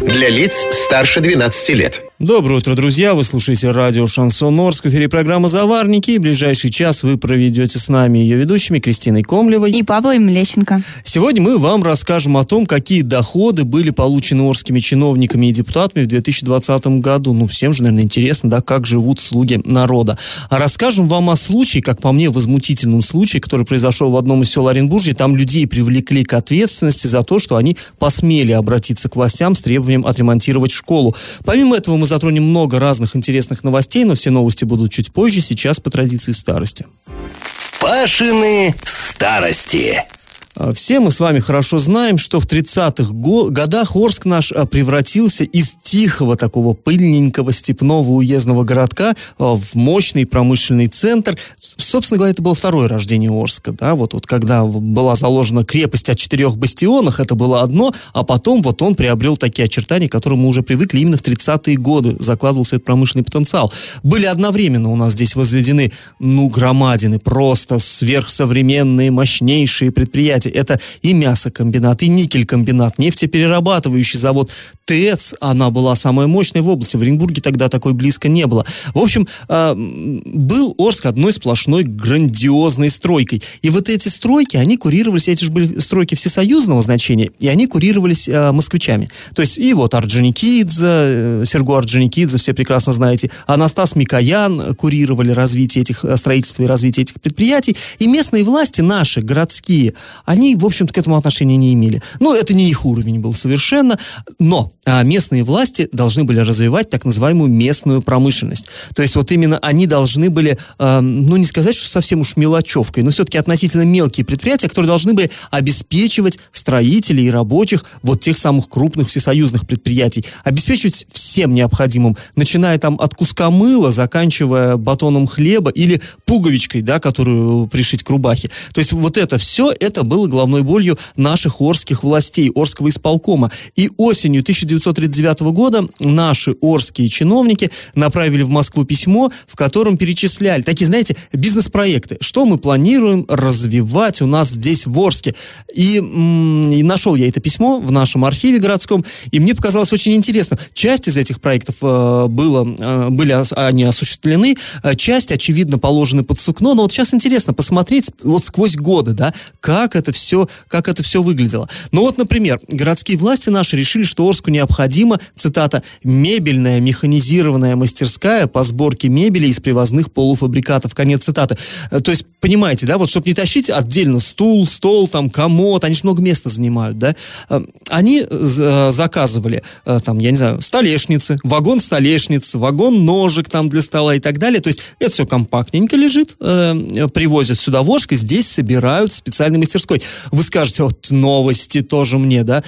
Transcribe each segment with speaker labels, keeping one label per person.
Speaker 1: Для лиц старше 12 лет.
Speaker 2: Доброе утро, друзья! Вы слушаете радио «Шансон Орск». В эфире программа «Заварники». И ближайший час вы проведете с нами ее ведущими Кристиной Комлевой
Speaker 3: и Павлом Млещенко.
Speaker 2: Сегодня мы вам расскажем о том, какие доходы были получены орскими чиновниками и депутатами в 2020 году. Ну, всем же, наверное, интересно, да, как живут слуги народа. А расскажем вам о случае, как по мне, возмутительном случае, который произошел в одном из сел Оренбуржья. Там людей привлекли к ответственности за то, что они посмели обратиться к властям с требованием отремонтировать школу. Помимо этого мы затронем много разных интересных новостей, но все новости будут чуть позже, сейчас по традиции старости.
Speaker 4: Пашины старости.
Speaker 2: А, все мы с вами хорошо знаем, что в 30-х годах Орск наш а, превратился из тихого такого пыльненького степного уездного городка а, в мощный промышленный центр. Собственно говоря, это было второе рождение Орска, да, вот, вот когда была заложена крепость о четырех бастионах, это было одно, а потом вот он приобрел такие очертания, к которым мы уже привыкли именно в 30-е годы, закладывался этот промышленный потенциал. Были одновременно у нас здесь возведены, ну, громадины, просто сверхсовременные, мощнейшие предприятия, предприятий. Это и мясокомбинат, и никель-комбинат, нефтеперерабатывающий завод. ТЭЦ, она была самая мощная в области. В Оренбурге тогда такой близко не было. В общем, э, был Орск одной сплошной грандиозной стройкой. И вот эти стройки, они курировались, эти же были стройки всесоюзного значения, и они курировались э, москвичами. То есть и вот Орджоникидзе, э, Серго Орджоникидзе, все прекрасно знаете, Анастас Микоян курировали развитие этих, строительства и развитие этих предприятий. И местные власти наши, городские, они, в общем-то, к этому отношения не имели. Ну, это не их уровень был совершенно, но а, местные власти должны были развивать так называемую местную промышленность. То есть вот именно они должны были, э, ну, не сказать, что совсем уж мелочевкой, но все-таки относительно мелкие предприятия, которые должны были обеспечивать строителей и рабочих вот тех самых крупных всесоюзных предприятий, обеспечивать всем необходимым, начиная там от куска мыла, заканчивая батоном хлеба или пуговичкой, да, которую пришить к рубахе. То есть вот это все, это было головной болью наших орских властей, Орского исполкома. И осенью 1939 года наши орские чиновники направили в Москву письмо, в котором перечисляли такие, знаете, бизнес-проекты, что мы планируем развивать у нас здесь в Орске. И, и нашел я это письмо в нашем архиве городском, и мне показалось очень интересно. Часть из этих проектов э, было, э, были они осуществлены, э, часть, очевидно, положены под сукно, но вот сейчас интересно посмотреть вот сквозь годы, да, как это все, как это все выглядело. Ну вот, например, городские власти наши решили, что Орску необходима, цитата, «мебельная механизированная мастерская по сборке мебели из привозных полуфабрикатов». Конец цитаты. Э, то есть, понимаете, да, вот чтобы не тащить отдельно стул, стол, там, комод, они же много места занимают, да, э, они э, заказывали, там, я не знаю, столешницы, вагон столешниц, вагон ножек там для стола и так далее. То есть, это все компактненько лежит, привозят сюда в Орск и здесь собирают специальной мастерской. Вы скажете, вот новости тоже мне, да,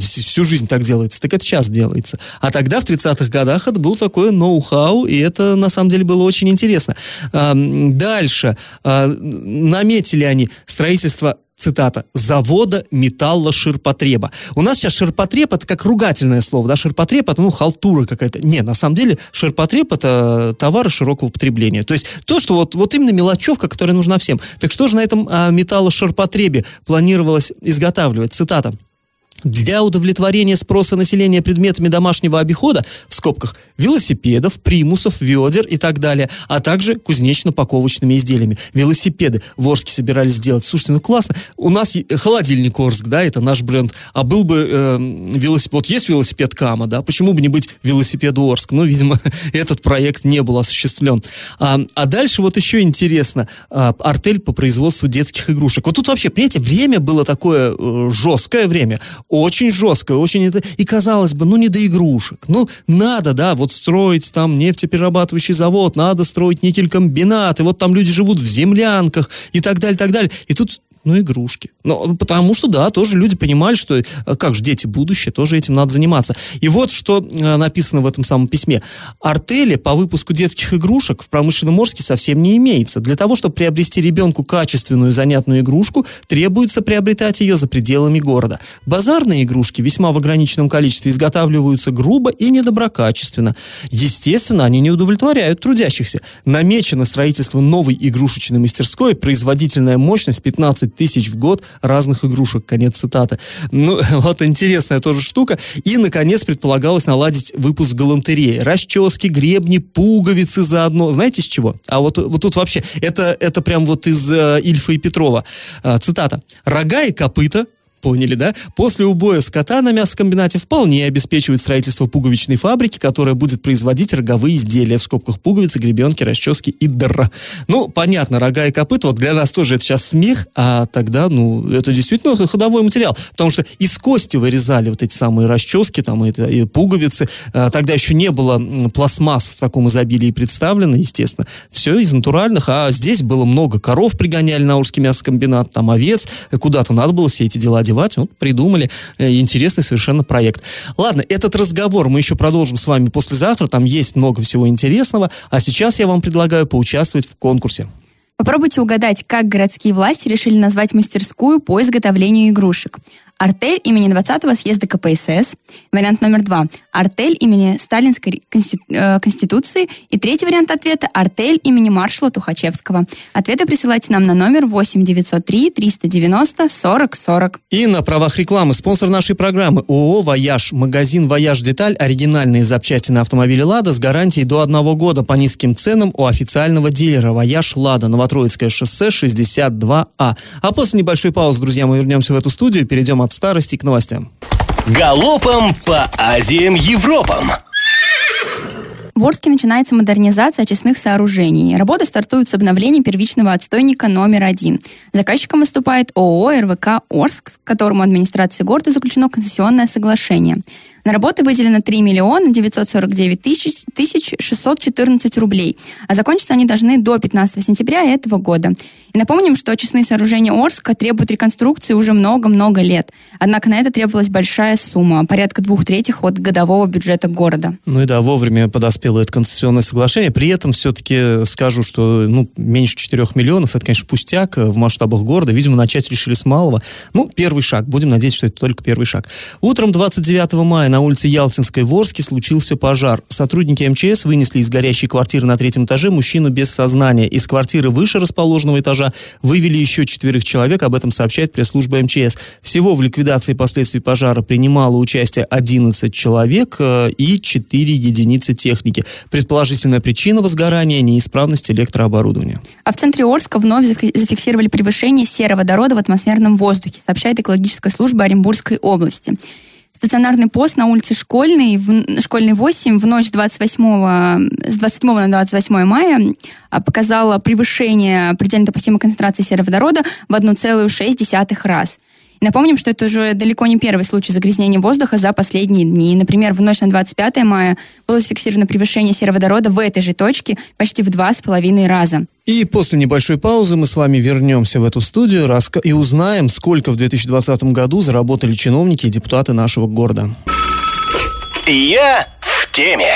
Speaker 2: всю жизнь так делается. Так это сейчас делается. А тогда, в 30-х годах, это был такое ноу-хау, и это, на самом деле, было очень интересно. Дальше. А, наметили они строительство цитата, завода металла ширпотреба. У нас сейчас ширпотреб это как ругательное слово, да, ширпотреб это, ну, халтура какая-то. Не, на самом деле ширпотреб это товары широкого потребления. То есть то, что вот, вот именно мелочевка, которая нужна всем. Так что же на этом а, металлоширпотребе планировалось изготавливать? Цитата. Для удовлетворения спроса населения предметами домашнего обихода, в скобках, велосипедов, примусов, ведер и так далее, а также кузнечно-паковочными изделиями. Велосипеды в Орске собирались сделать. Слушайте, ну классно. У нас холодильник Орск, да, это наш бренд. А был бы э, велосипед, вот есть велосипед Кама, да, почему бы не быть велосипеду Орск? Ну, видимо, этот проект не был осуществлен. А, а дальше вот еще интересно, а, артель по производству детских игрушек. Вот тут вообще, понимаете, время было такое э, жесткое время очень жесткое, очень это... И казалось бы, ну не до игрушек. Ну, надо, да, вот строить там нефтеперерабатывающий завод, надо строить никель-комбинат, и вот там люди живут в землянках и так далее, так далее. И тут Ну, игрушки. Ну, потому что, да, тоже люди понимали, что э, как же дети будущее, тоже этим надо заниматься. И вот что э, написано в этом самом письме. Артели по выпуску детских игрушек в промышленном Орске совсем не имеется. Для того, чтобы приобрести ребенку качественную занятную игрушку, требуется приобретать ее за пределами города. Базарные игрушки весьма в ограниченном количестве изготавливаются грубо и недоброкачественно. Естественно, они не удовлетворяют трудящихся. Намечено строительство новой игрушечной мастерской, производительная мощность 15 тысяч в год разных игрушек. Конец цитаты. Ну, вот интересная тоже штука. И, наконец, предполагалось наладить выпуск галантереи. Расчески, гребни, пуговицы заодно. Знаете, с чего? А вот, вот тут вообще, это, это прям вот из э, Ильфа и Петрова. Э, цитата. «Рога и копыта Поняли, да? После убоя скота на мясокомбинате вполне обеспечивает строительство пуговичной фабрики, которая будет производить роговые изделия, в скобках пуговицы, гребенки, расчески и др. Ну, понятно, рога и копыта, вот для нас тоже это сейчас смех, а тогда, ну, это действительно ходовой материал, потому что из кости вырезали вот эти самые расчески, там, и, и пуговицы, а, тогда еще не было пластмасс в таком изобилии представлено, естественно, все из натуральных, а здесь было много коров пригоняли на Урский мясокомбинат, там овец, куда-то надо было все эти дела одевать. Вот придумали э, интересный совершенно проект. Ладно, этот разговор мы еще продолжим с вами послезавтра. Там есть много всего интересного. А сейчас я вам предлагаю поучаствовать в конкурсе.
Speaker 3: Попробуйте угадать, как городские власти решили назвать мастерскую по изготовлению игрушек. Артель имени 20-го съезда КПСС. Вариант номер два. Артель имени Сталинской э, Конституции. И третий вариант ответа – Артель имени маршала Тухачевского. Ответы присылайте нам на номер 8 903 390 40 40.
Speaker 2: И на правах рекламы спонсор нашей программы ООО «Вояж». Магазин «Вояж Деталь» – оригинальные запчасти на автомобиле «Лада» с гарантией до одного года по низким ценам у официального дилера «Вояж Лада». Новотроицкое шоссе 62А. А после небольшой паузы, друзья, мы вернемся в эту студию перейдем от от старости к новостям.
Speaker 4: Галопом по Азиям Европам.
Speaker 3: В Орске начинается модернизация очистных сооружений. Работы стартуют с обновления первичного отстойника номер один. Заказчиком выступает ООО «РВК Орск», с которым администрацией города заключено концессионное соглашение. На работы выделено 3 миллиона 949 тысяч, тысяч 614 рублей, а закончиться они должны до 15 сентября этого года. И напомним, что очистные сооружения Орска требуют реконструкции уже много-много лет. Однако на это требовалась большая сумма, порядка двух третьих от годового бюджета города.
Speaker 2: Ну и да, вовремя подоспело это концессионное соглашение. При этом все-таки скажу, что ну, меньше 4 миллионов, это, конечно, пустяк в масштабах города. Видимо, начать решили с малого. Ну, первый шаг. Будем надеяться, что это только первый шаг. Утром 29 мая на улице Ялтинской в Орске случился пожар. Сотрудники МЧС вынесли из горящей квартиры на третьем этаже мужчину без сознания. Из квартиры выше расположенного этажа вывели еще четверых человек, об этом сообщает пресс-служба МЧС. Всего в ликвидации последствий пожара принимало участие 11 человек э, и 4 единицы техники. Предположительная причина возгорания – неисправность электрооборудования.
Speaker 3: А в центре Орска вновь зафиксировали превышение сероводорода в атмосферном воздухе, сообщает экологическая служба Оренбургской области. Стационарный пост на улице Школьной, в, Школьной 8 в ночь 28, с 27 на 28 мая а, показала превышение предельно допустимой концентрации сероводорода в 1,6 раз. Напомним, что это уже далеко не первый случай загрязнения воздуха за последние дни. Например, в ночь на 25 мая было зафиксировано превышение сероводорода в этой же точке почти в два с половиной раза.
Speaker 2: И после небольшой паузы мы с вами вернемся в эту студию и узнаем, сколько в 2020 году заработали чиновники и депутаты нашего города.
Speaker 4: Я в теме.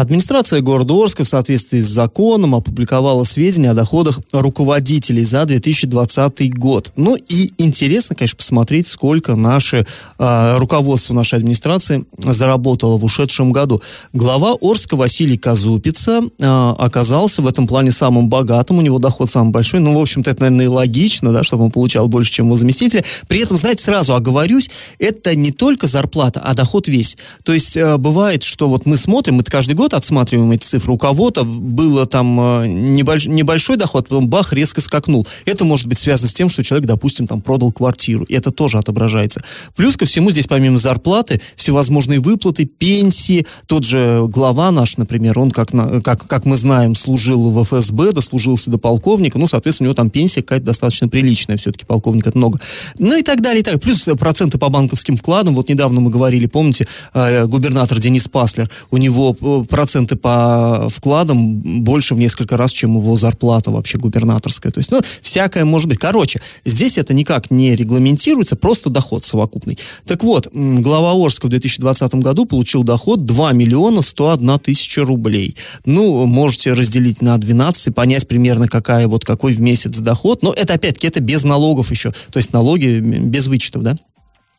Speaker 2: Администрация города Орска в соответствии с законом опубликовала сведения о доходах руководителей за 2020 год. Ну и интересно, конечно, посмотреть, сколько наше э, руководство нашей администрации заработало в ушедшем году. Глава Орска Василий Казупица э, оказался в этом плане самым богатым, у него доход самый большой. Ну, в общем-то, это, наверное, и логично, да, чтобы он получал больше, чем его заместителя. При этом, знаете, сразу оговорюсь, это не только зарплата, а доход весь. То есть э, бывает, что вот мы смотрим, это каждый год отсматриваем эти цифры. У кого-то было там э, небольш, небольшой доход, потом бах, резко скакнул. Это может быть связано с тем, что человек, допустим, там продал квартиру. И это тоже отображается. Плюс ко всему здесь помимо зарплаты всевозможные выплаты, пенсии. Тот же глава наш, например, он, как, на, как, как мы знаем, служил в ФСБ, дослужился до полковника. Ну, соответственно, у него там пенсия какая-то достаточно приличная. Все-таки полковник это много. Ну и так далее, и так. Плюс проценты по банковским вкладам. Вот недавно мы говорили, помните, э, губернатор Денис Паслер, у него э, проценты по вкладам больше в несколько раз, чем его зарплата вообще губернаторская. То есть, ну, всякое может быть. Короче, здесь это никак не регламентируется, просто доход совокупный. Так вот, глава Орска в 2020 году получил доход 2 миллиона 101 тысяча рублей. Ну, можете разделить на 12 и понять примерно, какая вот какой в месяц доход. Но это, опять-таки, это без налогов еще. То есть налоги без вычетов, да?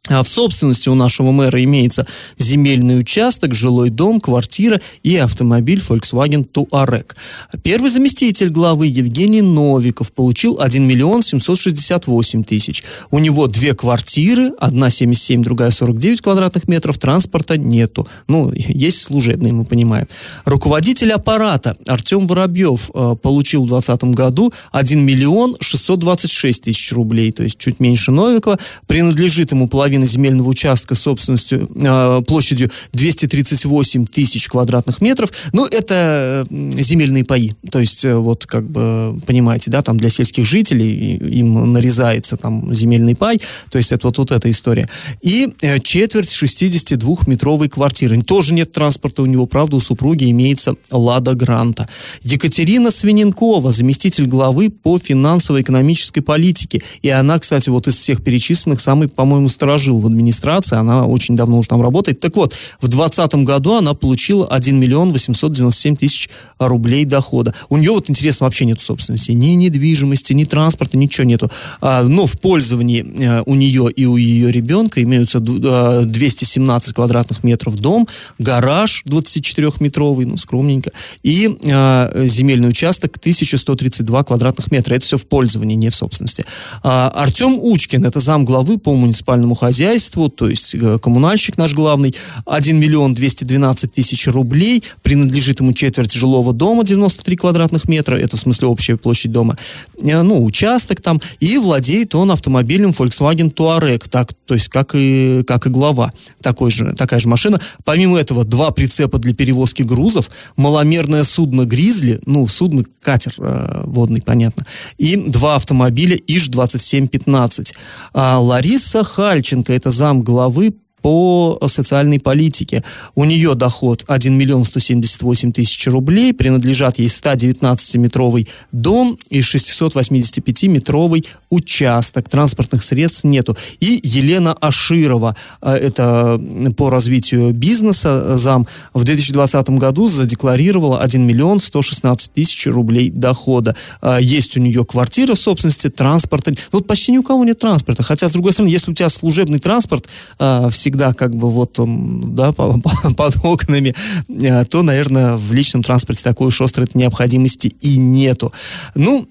Speaker 2: А в собственности у нашего мэра имеется земельный участок, жилой дом, квартира и автомобиль Volkswagen Touareg. Первый заместитель главы Евгений Новиков получил 1 миллион 768 тысяч. У него две квартиры, одна 77, другая 49 квадратных метров, транспорта нету. Ну, есть служебный, мы понимаем. Руководитель аппарата Артем Воробьев э, получил в 2020 году 1 миллион 626 тысяч рублей, то есть чуть меньше Новикова. Принадлежит ему половина половина земельного участка собственностью, э, площадью 238 тысяч квадратных метров. Ну, это земельные паи. То есть, э, вот, как бы, понимаете, да, там для сельских жителей им нарезается там земельный пай. То есть, это вот, вот эта история. И э, четверть 62-метровой квартиры. Тоже нет транспорта у него, правда, у супруги имеется Лада Гранта. Екатерина Свиненкова, заместитель главы по финансово-экономической политике. И она, кстати, вот из всех перечисленных, самый, по-моему, сторожил жил в администрации, она очень давно уже там работает. Так вот, в 2020 году она получила 1 миллион 897 тысяч рублей дохода. У нее вот интересно вообще нет собственности, ни недвижимости, ни транспорта, ничего нету. А, но в пользовании а, у нее и у ее ребенка имеются а, 217 квадратных метров дом, гараж 24-метровый, ну, скромненько, и а, земельный участок 1132 квадратных метра. Это все в пользовании, не в собственности. А, Артем Учкин, это зам главы по муниципальному хозяйству хозяйству, то есть э, коммунальщик наш главный, 1 миллион 212 тысяч рублей, принадлежит ему четверть жилого дома, 93 квадратных метра, это в смысле общая площадь дома, э, ну, участок там, и владеет он автомобилем Volkswagen Touareg, так, то есть как и, как и глава, такой же, такая же машина. Помимо этого, два прицепа для перевозки грузов, маломерное судно «Гризли», ну, судно, катер э, водный, понятно, и два автомобиля ИЖ-2715. А Лариса Хальчин Тимошенко, это зам главы по социальной политике. У нее доход 1 миллион 178 тысяч рублей, принадлежат ей 119-метровый дом и 685-метровый участок. Транспортных средств нету. И Елена Аширова, э, это по развитию бизнеса зам, в 2020 году задекларировала 1 миллион 116 тысяч рублей дохода. Э, есть у нее квартира в собственности, транспорта. Ну, вот почти ни у кого нет транспорта. Хотя, с другой стороны, если у тебя служебный транспорт, э, всегда всегда как бы вот он, да, под окнами, э, то, наверное, в личном транспорте такой уж острой необходимости и нету. Ну,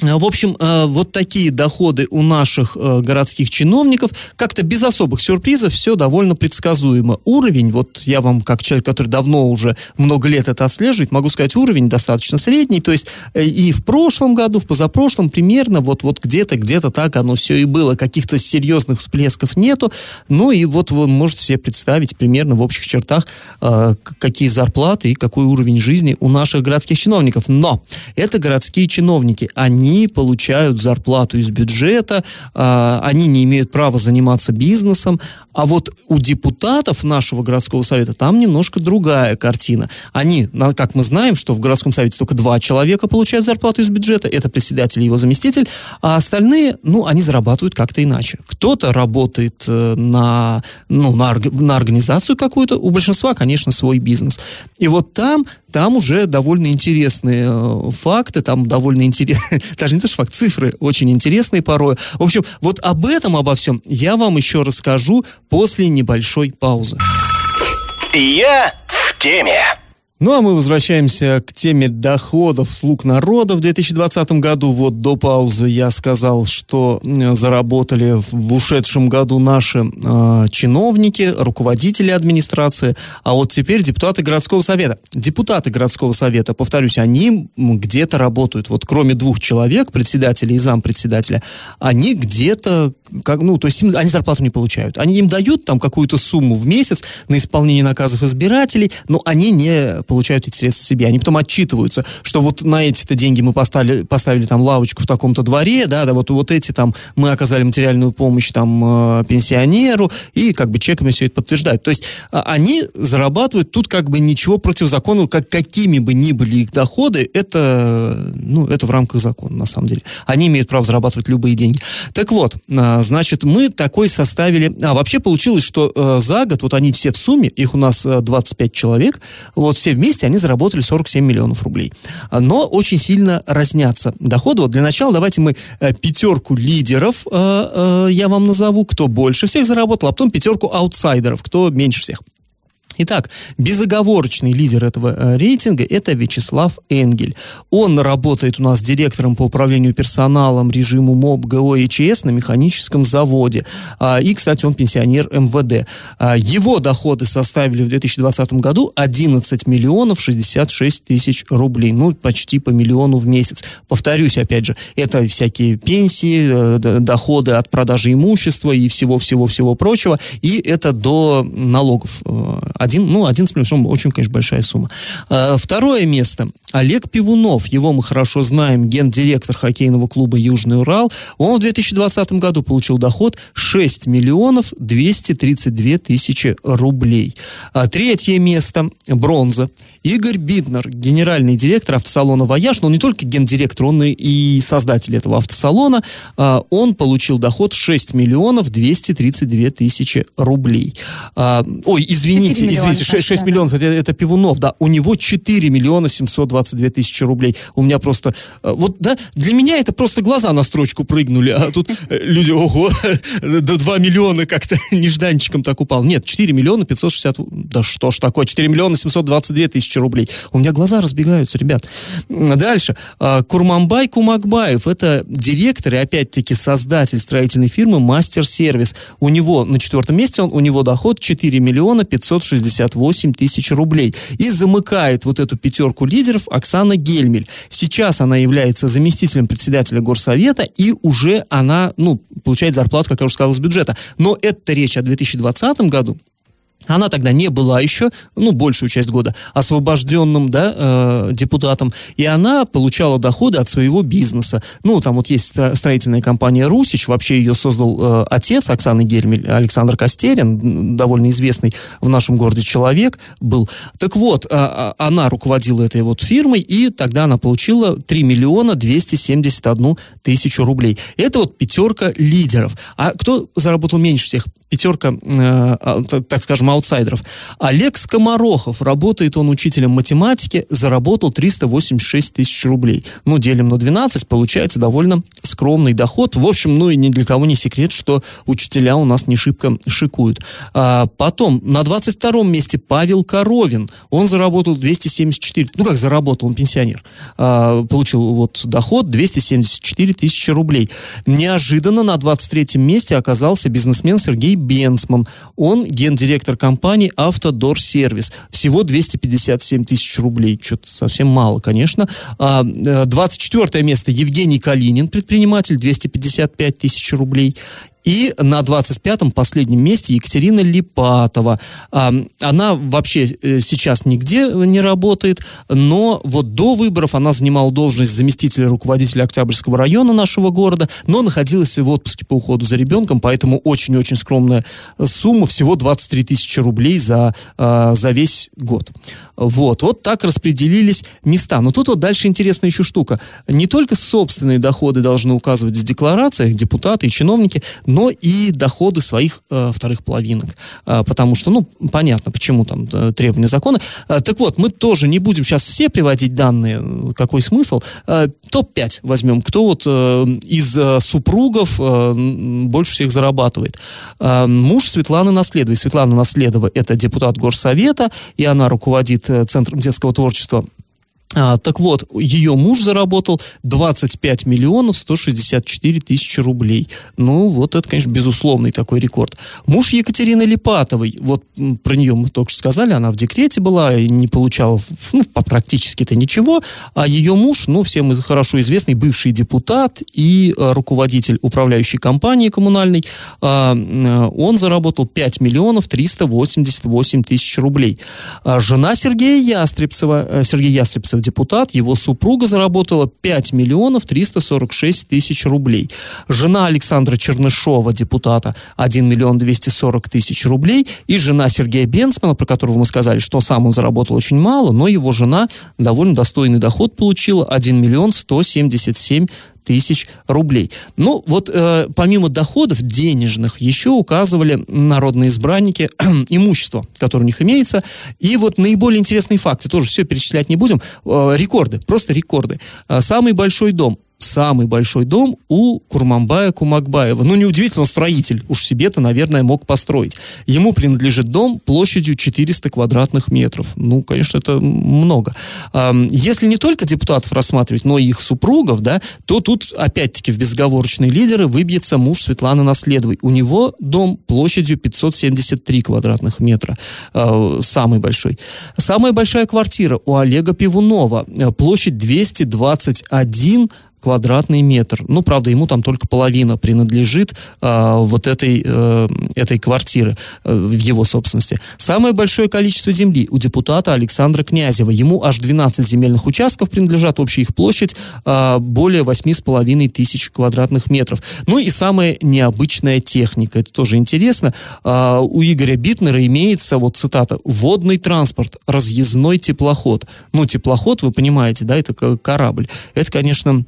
Speaker 2: в общем, э, вот такие доходы у наших э, городских чиновников. Как-то без особых сюрпризов все довольно предсказуемо. Уровень, вот я вам, как человек, который давно уже много лет это отслеживает, могу сказать, уровень достаточно средний. То есть и в прошлом году, в позапрошлом примерно вот, вот где-то, где-то так оно все и было. Каких-то серьезных всплесков нету. Ну и вот вы можете себе представить примерно в общих чертах, какие зарплаты и какой уровень жизни у наших городских чиновников. Но это городские чиновники. Они они получают зарплату из бюджета, э, они не имеют права заниматься бизнесом, а вот у депутатов нашего городского совета там немножко другая картина. Они, как мы знаем, что в городском совете только два человека получают зарплату из бюджета, это председатель и его заместитель, а остальные, ну, они зарабатывают как-то иначе. Кто-то работает э, на, ну, на, на организацию какую-то, у большинства, конечно, свой бизнес. И вот там, там уже довольно интересные э, факты, там довольно интересные, даже не то, что факт, цифры очень интересные порой. В общем, вот об этом, обо всем я вам еще расскажу после небольшой паузы.
Speaker 4: Я в теме.
Speaker 2: Ну а мы возвращаемся к теме доходов слуг народа в 2020 году. Вот до паузы я сказал, что заработали в ушедшем году наши э, чиновники, руководители администрации, а вот теперь депутаты городского совета. Депутаты городского совета, повторюсь, они где-то работают. Вот кроме двух человек, председателя и зампредседателя, они где-то, как, ну, то есть им, они зарплату не получают. Они им дают там какую-то сумму в месяц на исполнение наказов избирателей, но они не получают эти средства себе. Они потом отчитываются, что вот на эти-то деньги мы поставили, поставили там лавочку в таком-то дворе, да, да, вот, вот эти там мы оказали материальную помощь там э, пенсионеру, и как бы чеками все это подтверждают. То есть э, они зарабатывают тут как бы ничего противозаконного, как какими бы ни были их доходы, это, ну, это в рамках закона, на самом деле. Они имеют право зарабатывать любые деньги. Так вот, э, значит, мы такой составили... А, вообще получилось, что э, за год, вот они все в сумме, их у нас э, 25 человек, вот все вместе они заработали 47 миллионов рублей. Но очень сильно разнятся доходы. Вот для начала давайте мы э, пятерку лидеров э, э, я вам назову, кто больше всех заработал, а потом пятерку аутсайдеров, кто меньше всех. Итак, безоговорочный лидер этого э, рейтинга – это Вячеслав Энгель. Он работает у нас директором по управлению персоналом режиму МОБ ГО и ЧС на механическом заводе. А, и, кстати, он пенсионер МВД. А, его доходы составили в 2020 году 11 миллионов 66 тысяч рублей. Ну, почти по миллиону в месяц. Повторюсь, опять же, это всякие пенсии, э, доходы от продажи имущества и всего-всего-всего прочего. И это до налогов э, один, ну, 11 миллионов, очень, конечно, большая сумма. А, второе место. Олег Пивунов, его мы хорошо знаем, гендиректор хоккейного клуба «Южный Урал». Он в 2020 году получил доход 6 миллионов 232 тысячи рублей. А, третье место. Бронза. Игорь Биднер, генеральный директор автосалона «Вояж», но он не только гендиректор, он и, создатель этого автосалона. А, он получил доход 6 миллионов 232 тысячи рублей. Ой, извините, извините, 6, 6 миллионов, это, это Пивунов, да, у него 4 миллиона 722 тысячи рублей. У меня просто, э, вот, да, для меня это просто глаза на строчку прыгнули, а тут э, люди, ого, до 2 миллиона как-то нежданчиком так упал. Нет, 4 миллиона 560, да что ж такое, 4 миллиона 722 тысячи рублей. У меня глаза разбегаются, ребят. Дальше. А, Курманбай Кумакбаев, это директор и опять-таки создатель строительной фирмы Мастер Сервис. У него на четвертом месте он, у него доход 4 миллиона 560 68 тысяч рублей. И замыкает вот эту пятерку лидеров Оксана Гельмель. Сейчас она является заместителем председателя горсовета, и уже она, ну, получает зарплату, как я уже сказал, из бюджета. Но это речь о 2020 году. Она тогда не была еще, ну, большую часть года, освобожденным, да, э, депутатом, и она получала доходы от своего бизнеса. Ну, там вот есть строительная компания «Русич», вообще ее создал э, отец Оксаны Гельмель, Александр Костерин, довольно известный в нашем городе человек был. Так вот, э, она руководила этой вот фирмой, и тогда она получила 3 миллиона 271 тысячу рублей. Это вот пятерка лидеров. А кто заработал меньше всех? Пятерка, э, так скажем, аутсайдеров. Олег Скоморохов, работает он учителем математики, заработал 386 тысяч рублей. Ну, делим на 12, получается довольно скромный доход. В общем, ну и ни для кого не секрет, что учителя у нас не шибко шикуют. А, потом, на 22-м месте Павел Коровин. Он заработал 274, ну как заработал, он пенсионер. А, получил вот доход 274 тысячи рублей. Неожиданно на 23-м месте оказался бизнесмен Сергей Бенсман. Он гендиректор компании «Автодор Сервис». Всего 257 тысяч рублей. Что-то совсем мало, конечно. 24 а, э, место Евгений Калинин, предприниматель, 255 тысяч рублей. И на 25-м последнем месте Екатерина Липатова. Она вообще э, сейчас нигде не работает, но вот до выборов она занимала должность заместителя руководителя Октябрьского района нашего города, но находилась в отпуске по уходу за ребенком, поэтому очень-очень скромная сумма, всего 23 тысячи рублей за, а, за весь год. Вот, вот так распределились места. Но тут вот дальше интересная еще штука. Не только собственные доходы должны указывать в декларациях депутаты и чиновники, но и доходы своих э, вторых половинок. Э, потому что, ну, понятно, почему там э, требования закона. Э, так вот, мы тоже не будем сейчас все приводить данные, какой смысл. Э, Топ-5 возьмем. Кто вот э, из э, супругов э, больше всех зарабатывает? Э, муж Светланы Наследовой. Светлана Наследова – это депутат Горсовета, и она руководит э, Центром детского творчества А, так вот, ее муж заработал 25 миллионов 164 тысячи рублей. Ну, вот это, конечно, безусловный такой рекорд. Муж Екатерины Липатовой, вот про нее мы только что сказали, она в декрете была, не получала ну, практически-то ничего, а ее муж, ну, всем хорошо известный, бывший депутат и а, руководитель управляющей компании коммунальной, а, он заработал 5 миллионов 388 тысяч рублей. А жена Сергея Ястребцева, э, Сергей Мальцев депутат, его супруга заработала 5 миллионов 346 тысяч рублей. Жена Александра Чернышова, депутата, 1 миллион 240 тысяч рублей. И жена Сергея Бенцмана, про которого мы сказали, что сам он заработал очень мало, но его жена довольно достойный доход получила, 1 миллион 177 тысяч рублей. Ну, вот э, помимо доходов денежных еще указывали народные избранники имущество, которое у них имеется. И вот наиболее интересные факты, тоже все перечислять не будем. Э, рекорды, просто рекорды. Э, самый большой дом самый большой дом у Курмамбая Кумакбаева. Ну, неудивительно, он строитель. Уж себе-то, наверное, мог построить. Ему принадлежит дом площадью 400 квадратных метров. Ну, конечно, это много. Если не только депутатов рассматривать, но и их супругов, да, то тут, опять-таки, в безговорочные лидеры выбьется муж Светланы Наследовой. У него дом площадью 573 квадратных метра. А, самый большой. Самая большая квартира у Олега Пивунова. Площадь 221 квадратный метр. Ну, правда, ему там только половина принадлежит э, вот этой, э, этой квартиры э, в его собственности. Самое большое количество земли у депутата Александра Князева. Ему аж 12 земельных участков принадлежат, общая их площадь э, более 8,5 тысяч квадратных метров. Ну и самая необычная техника, это тоже интересно. Э, у Игоря Битнера имеется, вот цитата, «водный транспорт, разъездной теплоход». Ну, теплоход, вы понимаете, да, это корабль. Это, конечно,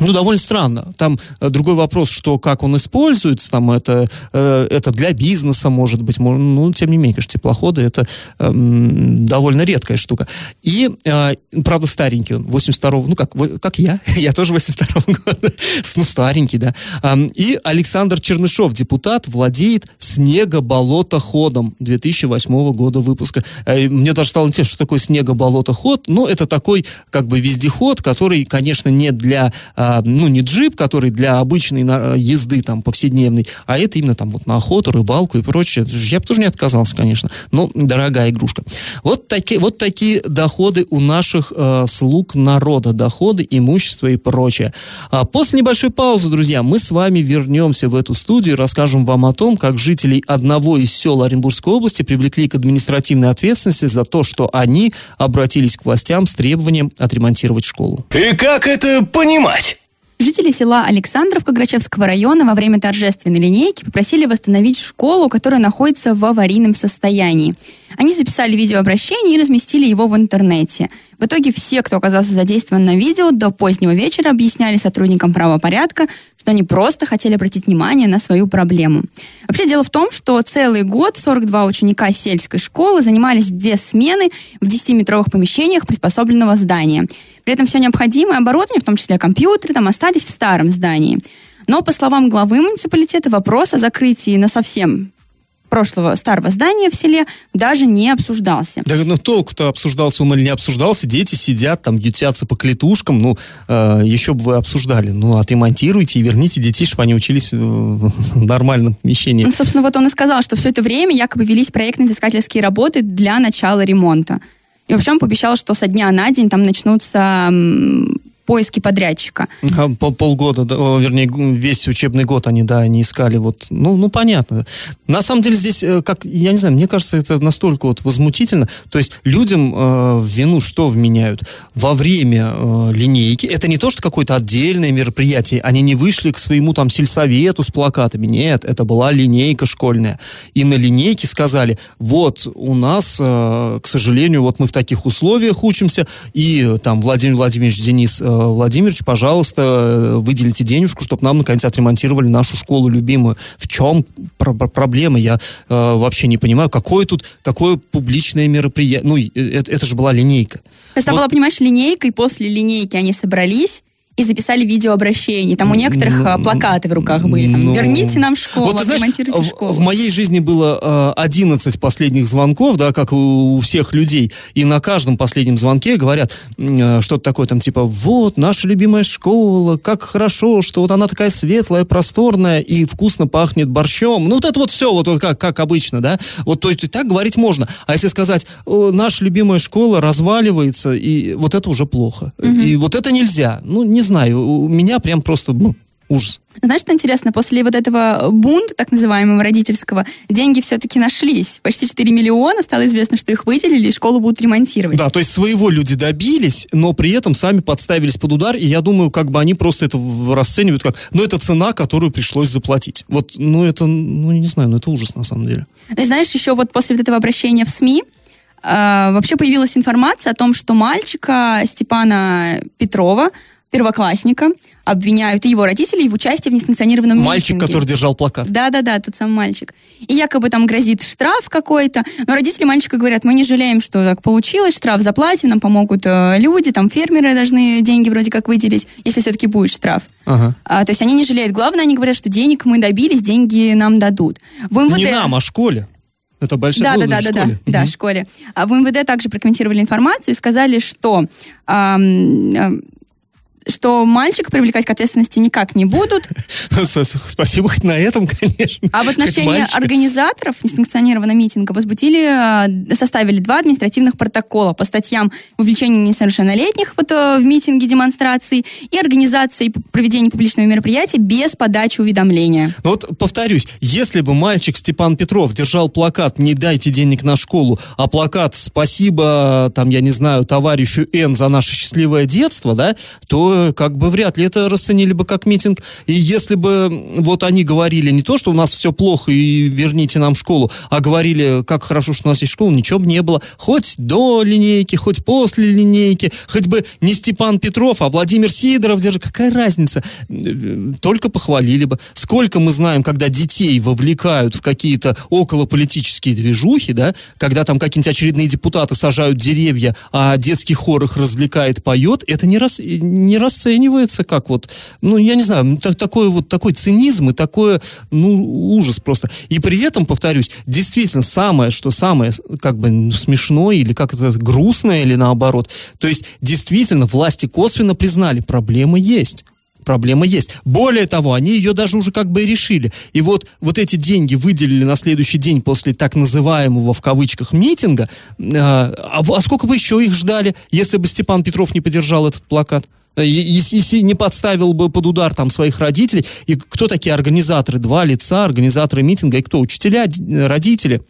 Speaker 2: ну, довольно странно. Там э, другой вопрос, что как он используется, там это, э, это для бизнеса, может быть, ну, тем не менее, конечно, теплоходы это э, довольно редкая штука. И, э, правда, старенький он, 82-го, ну, как, как я, я тоже 82-го года, ну, старенький, да. Э, и Александр Чернышов, депутат, владеет снегоболотоходом 2008 года выпуска. Э, мне даже стало интересно, что такое снегоболотоход. Ну, это такой, как бы, вездеход, который, конечно, не для э, ну, не джип, который для обычной езды там повседневной, а это именно там вот на охоту, рыбалку и прочее. Я бы тоже не отказался, конечно, но дорогая игрушка. Вот такие, вот такие доходы у наших э, слуг народа, доходы, имущество и прочее. А после небольшой паузы, друзья, мы с вами вернемся в эту студию и расскажем вам о том, как жителей одного из сел Оренбургской области привлекли к административной ответственности за то, что они обратились к властям с требованием отремонтировать школу.
Speaker 4: И как это понимать?
Speaker 3: Жители села Александровка Грачевского района во время торжественной линейки попросили восстановить школу, которая находится в аварийном состоянии. Они записали видеообращение и разместили его в интернете. В итоге все, кто оказался задействован на видео, до позднего вечера объясняли сотрудникам правопорядка, что они просто хотели обратить внимание на свою проблему. Вообще дело в том, что целый год 42 ученика сельской школы занимались две смены в 10-метровых помещениях приспособленного здания. При этом все необходимое оборудование, в том числе компьютеры, там остались в старом здании. Но, по словам главы муниципалитета, вопрос о закрытии на совсем прошлого старого здания в селе даже не обсуждался.
Speaker 2: Да, ну толк-то обсуждался он или не обсуждался, дети сидят там, ютятся по клетушкам, ну, э, еще бы вы обсуждали, ну, отремонтируйте и верните детей, чтобы они учились в нормальном помещении.
Speaker 3: Ну, собственно, вот он и сказал, что все это время якобы велись проектно-изыскательские работы для начала ремонта. И вообще он пообещал, что со дня на день там начнутся поиски подрядчика.
Speaker 2: По полгода, да, вернее, весь учебный год они, да, они искали вот, ну, ну, понятно. На самом деле здесь, э, как, я не знаю, мне кажется, это настолько вот возмутительно. То есть людям э, вину что вменяют? Во время э, линейки, это не то, что какое-то отдельное мероприятие, они не вышли к своему там сельсовету с плакатами, нет, это была линейка школьная. И на линейке сказали, вот у нас, э, к сожалению, вот мы в таких условиях учимся, и там Владимир Владимирович Денис э, Владимирович, пожалуйста, э, выделите денежку, чтобы нам, наконец, отремонтировали нашу школу любимую. В чем про проблема? Я э, вообще не понимаю, какое тут, какое публичное мероприятие. Ну, это, это же была линейка.
Speaker 3: То есть вот. была, понимаешь, линейка, и после линейки они собрались, и записали видеообращение. Там у некоторых
Speaker 2: Ну,
Speaker 3: а, плакаты в руках были. Там,
Speaker 2: ну,
Speaker 3: Верните нам школу,
Speaker 2: Вот знаешь,
Speaker 3: отремонтируйте
Speaker 2: в,
Speaker 3: школу.
Speaker 2: в моей жизни было э, 11 последних звонков, да, как у, всех людей, и на каждом последнем звонке говорят э, что-то такое, там, типа, вот, наша любимая школа, как хорошо, что вот она такая светлая, просторная и вкусно пахнет борщом. Ну, вот это вот все, вот, вот как, как обычно, да. Вот, то есть, так говорить можно. А если сказать, «О, наша любимая школа разваливается, и вот это уже плохо. И вот это нельзя. Ну, не знаю, у меня прям просто ну, ужас.
Speaker 3: Знаешь, что интересно? После вот этого бунта, так называемого, родительского, деньги все-таки нашлись. Почти 4 миллиона, стало известно, что их выделили, и школу будут ремонтировать.
Speaker 2: Да, то есть своего люди добились, но при этом сами подставились под удар, и я думаю, как бы они просто это расценивают как, ну, это цена, которую пришлось заплатить. Вот, ну, это, ну, не знаю, ну, это ужас на самом деле.
Speaker 3: Ну, и знаешь, еще вот после вот этого обращения в СМИ э, вообще появилась информация о том, что мальчика Степана Петрова, первоклассника, обвиняют и его родителей в участии в несанкционированном
Speaker 2: Мальчик,
Speaker 3: митинге.
Speaker 2: который держал плакат.
Speaker 3: Да-да-да, тот самый мальчик. И якобы там грозит штраф какой-то, но родители мальчика говорят, мы не жалеем, что так получилось, штраф заплатим, нам помогут э, люди, там фермеры должны деньги вроде как выделить, если все-таки будет штраф.
Speaker 2: Ага.
Speaker 3: А, то есть они не жалеют. Главное, они говорят, что денег мы добились, деньги нам дадут. В МВД...
Speaker 2: Не нам, а школе. Это большая
Speaker 3: Да, да, да, да, да, да, в школе. А в МВД также прокомментировали информацию и сказали, что ам, что мальчика привлекать к ответственности никак не будут,
Speaker 2: Спасибо хоть на этом, конечно.
Speaker 3: а в отношении организаторов несанкционированного митинга возбудили, а, составили два административных протокола по статьям увлечения несовершеннолетних вот, э, в митинге демонстрации и организации проведения публичного мероприятия без подачи уведомления.
Speaker 2: Ну вот повторюсь, если бы мальчик Степан Петров держал плакат «Не дайте денег на школу», а плакат «Спасибо, там, я не знаю, товарищу Н за наше счастливое детство», да, то как бы вряд ли это расценили бы как митинг. И если бы вот они говорили не то, что у нас все плохо и верните нам школу, а говорили, как хорошо, что у нас есть школа, ничего бы не было. Хоть до линейки, хоть после линейки, хоть бы не Степан Петров, а Владимир Сидоров держит. Какая разница? Только похвалили бы. Сколько мы знаем, когда детей вовлекают в какие-то околополитические движухи, да, когда там какие-нибудь очередные депутаты сажают деревья, а детский хор их развлекает, поет, это не, рас, не расценивается как вот, ну, я не знаю, так- такой вот такой цинизм и такое, ну, ужас просто. И при этом, повторюсь, действительно, самое, что самое, как бы, смешное или как это, грустное или наоборот, то есть, действительно, власти косвенно признали, проблема есть. Проблема есть. Более того, они ее даже уже как бы и решили. И вот, вот эти деньги выделили на следующий день после так называемого в кавычках митинга. а, в- а сколько бы еще их ждали, если бы Степан Петров не поддержал этот плакат? Э, Если, не подставил бы под удар там своих родителей. И кто такие организаторы? Два лица, организаторы митинга. И кто? Учителя, д- родители.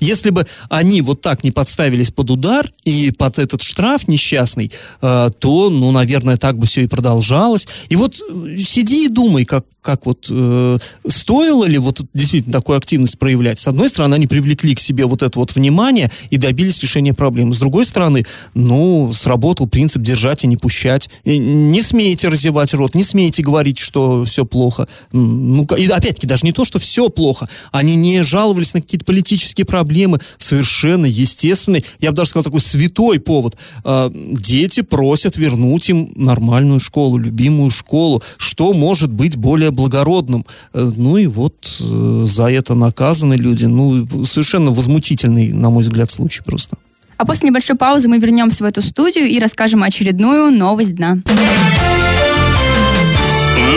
Speaker 2: Если бы они вот так не подставились под удар и под этот штраф несчастный, э, то, ну, наверное, так бы все и продолжалось. И вот э, сиди и думай, как, как вот э, стоило ли вот действительно такую активность проявлять. С одной стороны, они привлекли к себе вот это вот внимание и добились решения проблемы. С другой стороны, ну, сработал принцип держать и не пущать. И не смейте разевать рот, не смейте говорить, что все плохо. Ну, и опять-таки, даже не то, что все плохо. Они не жаловались на какие-то политические проблемы. Совершенно естественный, я бы даже сказал, такой святой повод. А, Дети просят вернуть им нормальную школу, любимую школу. Что может быть более благородным? Э, Ну и вот э, за это наказаны люди. Ну, совершенно возмутительный, на мой взгляд, случай просто.
Speaker 3: А после небольшой паузы мы вернемся в эту студию и расскажем очередную новость дна.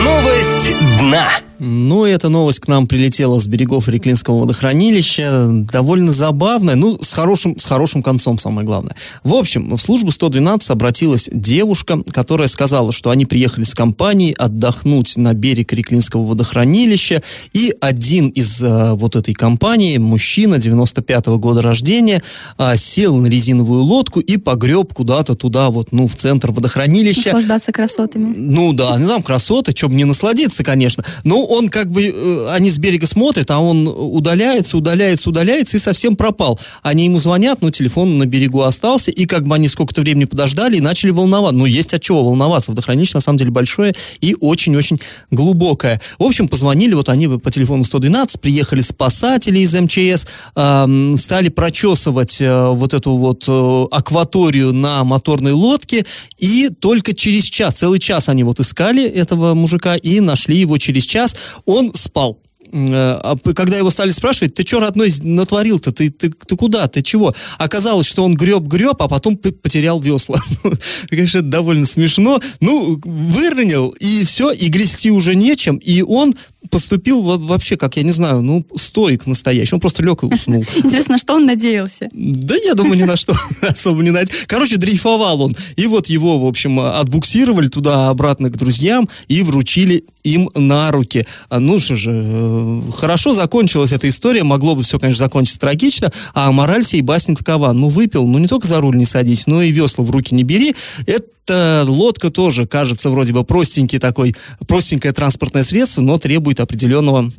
Speaker 4: Новость дна.
Speaker 2: Ну, эта новость к нам прилетела с берегов Реклинского водохранилища. Довольно забавная, ну, с хорошим, с хорошим концом, самое главное. В общем, в службу 112 обратилась девушка, которая сказала, что они приехали с компанией отдохнуть на берег Реклинского водохранилища, и один из э, вот этой компании, мужчина 95-го года рождения, а, сел на резиновую лодку и погреб куда-то туда, вот, ну, в центр водохранилища.
Speaker 3: Наслаждаться красотами.
Speaker 2: Ну да, ну там красоты, бы не насладиться, конечно. Но он как бы, э, они с берега смотрят, а он удаляется, удаляется, удаляется и совсем пропал. Они ему звонят, но телефон на берегу остался, и как бы они сколько-то времени подождали и начали волноваться. Ну, есть от чего волноваться. Водохранилище на самом деле большое и очень-очень глубокое. В общем, позвонили, вот они по телефону 112, приехали спасатели из МЧС, э, стали прочесывать э, вот эту вот э, акваторию на моторной лодке, и только через час, целый час они вот искали этого мужика и нашли его через час. Он спал. Э, а когда его стали спрашивать, ты что, родной, натворил-то, ты, ты, ты куда, ты чего? Оказалось, что он греб-греб, а потом потерял весла. Конечно, это довольно смешно. Ну, выронил, и все, и грести уже нечем, и он поступил вообще, как я не знаю, ну, стоик настоящий. Он просто лег и уснул.
Speaker 3: Интересно, что он надеялся?
Speaker 2: Да, я думаю, ни на что особо не надеялся. Короче, дрейфовал он. И вот его, в общем, отбуксировали туда-обратно к друзьям и вручили им на руки. А, ну что же, э, хорошо закончилась эта история. Могло бы все, конечно, закончиться трагично. А мораль сей басни такова. Ну, выпил, ну, не только за руль не садись, но и весла в руки не бери. Это эта лодка тоже кажется вроде бы простенький такой, простенькое транспортное средство, но требует определенного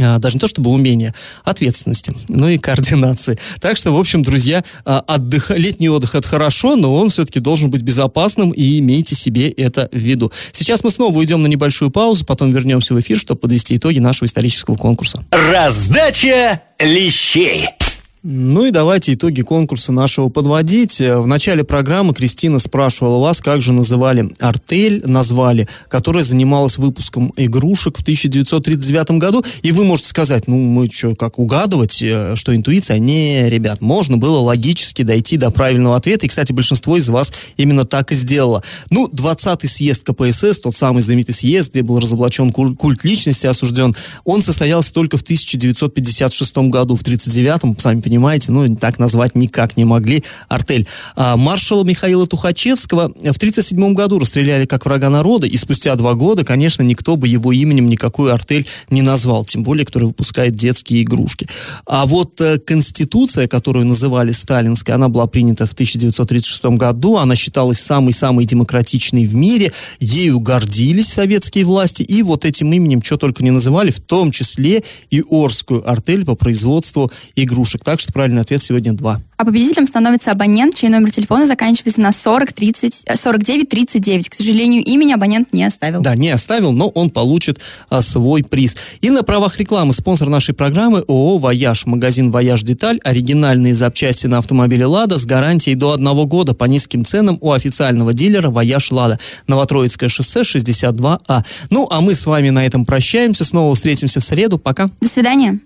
Speaker 2: а, даже не то чтобы умения, ответственности, но и координации. Так что, в общем, друзья, а, отдых, летний отдых это хорошо, но он все-таки должен быть безопасным, и имейте себе это в виду. Сейчас мы снова уйдем на небольшую паузу, потом вернемся в эфир, чтобы подвести итоги нашего исторического конкурса.
Speaker 4: Раздача лещей.
Speaker 2: Ну и давайте итоги конкурса нашего подводить. В начале программы Кристина спрашивала вас, как же называли артель, назвали, которая занималась выпуском игрушек в 1939 году. И вы можете сказать, ну мы что, как угадывать, э, что интуиция? Не, ребят, можно было логически дойти до правильного ответа. И, кстати, большинство из вас именно так и сделало. Ну, 20-й съезд КПСС, тот самый знаменитый съезд, где был разоблачен культ личности, осужден, он состоялся только в 1956 году. В 1939-м, сами понимаете, ну, так назвать никак не могли артель. А маршала Михаила Тухачевского в 1937 году расстреляли как врага народа, и спустя два года, конечно, никто бы его именем никакую артель не назвал, тем более, который выпускает детские игрушки. А вот э, Конституция, которую называли сталинской, она была принята в 1936 году, она считалась самой-самой демократичной в мире, ею гордились советские власти, и вот этим именем что только не называли, в том числе и Орскую артель по производству игрушек. Так что правильный ответ сегодня два.
Speaker 3: А победителем становится абонент, чей номер телефона заканчивается на 40 30, 49 39. К сожалению, имени абонент не оставил.
Speaker 2: Да, не оставил, но он получит а, свой приз. И на правах рекламы спонсор нашей программы ООО «Вояж». Магазин «Вояж Деталь». Оригинальные запчасти на автомобиле «Лада» с гарантией до одного года по низким ценам у официального дилера «Вояж Лада». Новотроицкое шоссе 62А. Ну, а мы с вами на этом прощаемся. Снова встретимся в среду. Пока.
Speaker 3: До свидания.